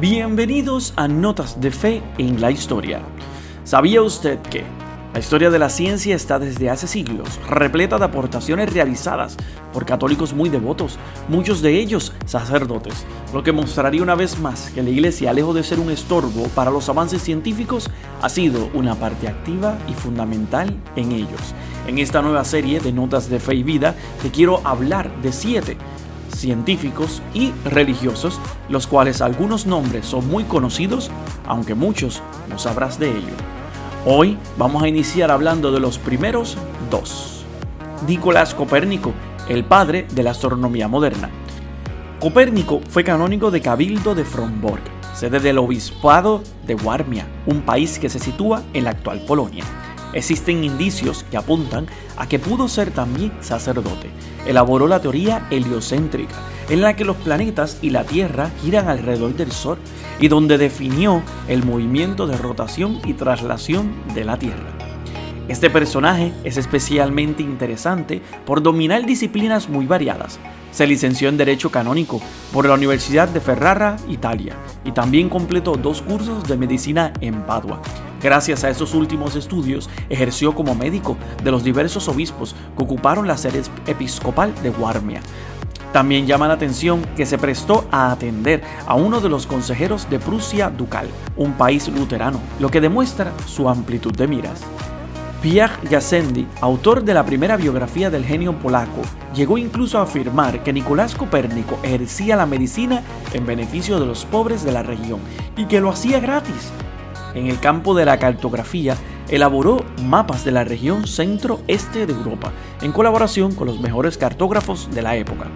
Bienvenidos a Notas de Fe en la Historia. ¿Sabía usted que la historia de la ciencia está desde hace siglos repleta de aportaciones realizadas por católicos muy devotos, muchos de ellos sacerdotes, lo que mostraría una vez más que la Iglesia, lejos de ser un estorbo para los avances científicos, ha sido una parte activa y fundamental en ellos. En esta nueva serie de Notas de Fe y Vida te quiero hablar de siete científicos y religiosos, los cuales algunos nombres son muy conocidos, aunque muchos no sabrás de ello. Hoy vamos a iniciar hablando de los primeros dos. Nicolás Copérnico, el padre de la astronomía moderna. Copérnico fue canónico de Cabildo de Fromborg, sede del obispado de Warmia, un país que se sitúa en la actual Polonia. Existen indicios que apuntan a que pudo ser también sacerdote. Elaboró la teoría heliocéntrica, en la que los planetas y la Tierra giran alrededor del Sol y donde definió el movimiento de rotación y traslación de la Tierra. Este personaje es especialmente interesante por dominar disciplinas muy variadas. Se licenció en Derecho Canónico por la Universidad de Ferrara, Italia, y también completó dos cursos de medicina en Padua. Gracias a esos últimos estudios, ejerció como médico de los diversos obispos que ocuparon la sede episcopal de Warmia. También llama la atención que se prestó a atender a uno de los consejeros de Prusia Ducal, un país luterano, lo que demuestra su amplitud de miras. Pierre Gassendi, autor de la primera biografía del genio polaco, llegó incluso a afirmar que Nicolás Copérnico ejercía la medicina en beneficio de los pobres de la región y que lo hacía gratis en el campo de la cartografía, elaboró mapas de la región centro-este de Europa, en colaboración con los mejores cartógrafos de la época.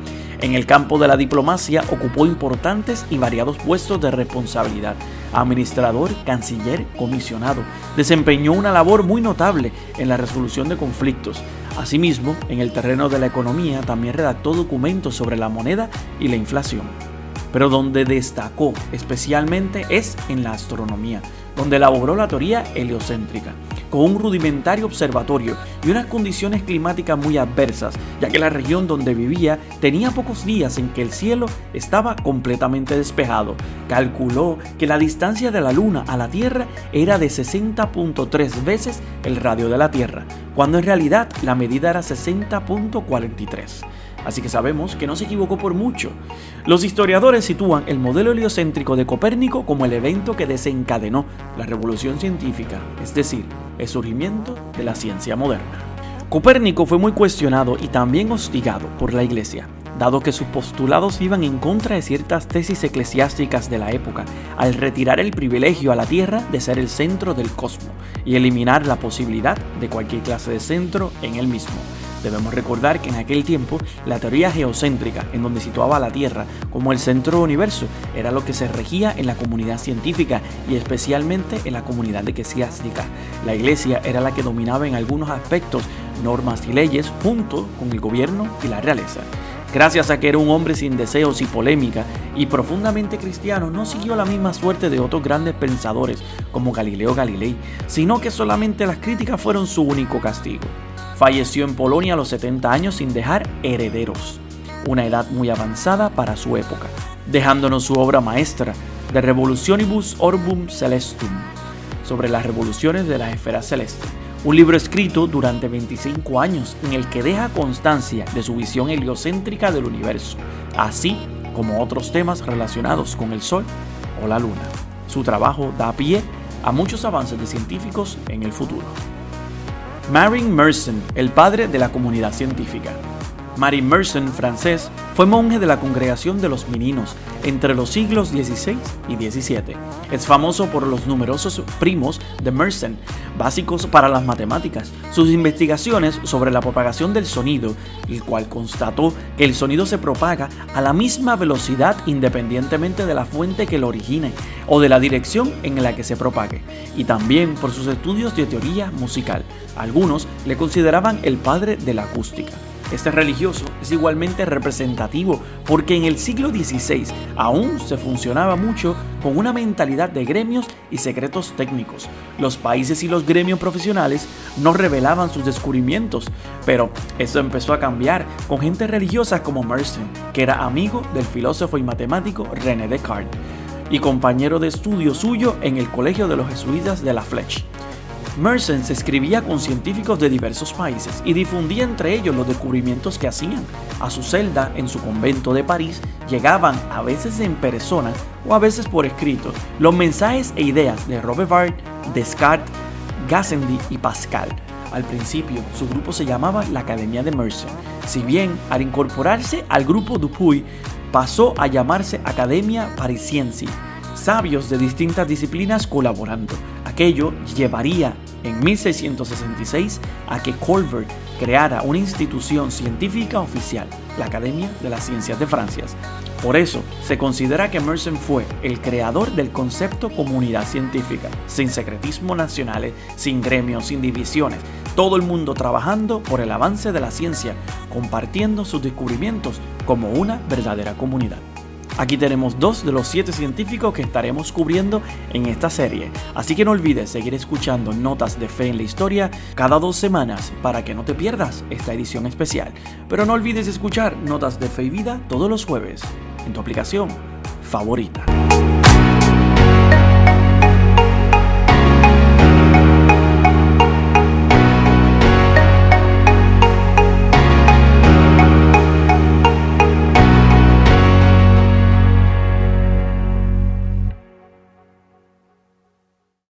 En el campo de la diplomacia ocupó importantes y variados puestos de responsabilidad. Administrador, canciller, comisionado. Desempeñó una labor muy notable en la resolución de conflictos. Asimismo, en el terreno de la economía también redactó documentos sobre la moneda y la inflación. Pero donde destacó especialmente es en la astronomía donde elaboró la teoría heliocéntrica, con un rudimentario observatorio y unas condiciones climáticas muy adversas, ya que la región donde vivía tenía pocos días en que el cielo estaba completamente despejado. Calculó que la distancia de la Luna a la Tierra era de 60.3 veces el radio de la Tierra, cuando en realidad la medida era 60.43 así que sabemos que no se equivocó por mucho. Los historiadores sitúan el modelo heliocéntrico de Copérnico como el evento que desencadenó la revolución científica, es decir, el surgimiento de la ciencia moderna. Copérnico fue muy cuestionado y también hostigado por la Iglesia, dado que sus postulados iban en contra de ciertas tesis eclesiásticas de la época, al retirar el privilegio a la Tierra de ser el centro del cosmos y eliminar la posibilidad de cualquier clase de centro en él mismo. Debemos recordar que en aquel tiempo la teoría geocéntrica, en donde situaba a la Tierra como el centro del universo, era lo que se regía en la comunidad científica y especialmente en la comunidad eclesiástica. La Iglesia era la que dominaba en algunos aspectos normas y leyes junto con el gobierno y la realeza. Gracias a que era un hombre sin deseos y polémica y profundamente cristiano, no siguió la misma suerte de otros grandes pensadores como Galileo Galilei, sino que solamente las críticas fueron su único castigo. Falleció en Polonia a los 70 años sin dejar herederos, una edad muy avanzada para su época, dejándonos su obra maestra, De Revolutionibus Orbum Celestum, sobre las revoluciones de la esfera celeste, un libro escrito durante 25 años en el que deja constancia de su visión heliocéntrica del universo, así como otros temas relacionados con el Sol o la Luna. Su trabajo da pie a muchos avances de científicos en el futuro. Marin Mersenne, el padre de la comunidad científica. Marin Mersenne, francés, fue monje de la congregación de los Meninos entre los siglos XVI y XVII. Es famoso por los numerosos primos de Mersenne, básicos para las matemáticas. Sus investigaciones sobre la propagación del sonido, el cual constató que el sonido se propaga a la misma velocidad independientemente de la fuente que lo origine o de la dirección en la que se propague, y también por sus estudios de teoría musical. Algunos le consideraban el padre de la acústica. Este religioso es igualmente representativo porque en el siglo XVI aún se funcionaba mucho con una mentalidad de gremios y secretos técnicos. Los países y los gremios profesionales no revelaban sus descubrimientos, pero eso empezó a cambiar con gente religiosa como Mersenne, que era amigo del filósofo y matemático René Descartes. y compañero de estudio suyo en el Colegio de los Jesuitas de la Fleche. Mersenne se escribía con científicos de diversos países y difundía entre ellos los descubrimientos que hacían. A su celda en su convento de París llegaban a veces en persona o a veces por escrito los mensajes e ideas de Robert Bart, Descartes, Gassendi y Pascal. Al principio, su grupo se llamaba la Academia de Mersenne. Si bien, al incorporarse al grupo Dupuy, pasó a llamarse Academia Parisiense. Sabios de distintas disciplinas colaborando. Aquello llevaría en 1666 a que Colbert creara una institución científica oficial, la Academia de las Ciencias de Francia. Por eso, se considera que Mersenne fue el creador del concepto comunidad científica, sin secretismo nacionales, sin gremios, sin divisiones, todo el mundo trabajando por el avance de la ciencia, compartiendo sus descubrimientos como una verdadera comunidad. Aquí tenemos dos de los siete científicos que estaremos cubriendo en esta serie, así que no olvides seguir escuchando Notas de Fe en la Historia cada dos semanas para que no te pierdas esta edición especial. Pero no olvides escuchar Notas de Fe y Vida todos los jueves en tu aplicación favorita.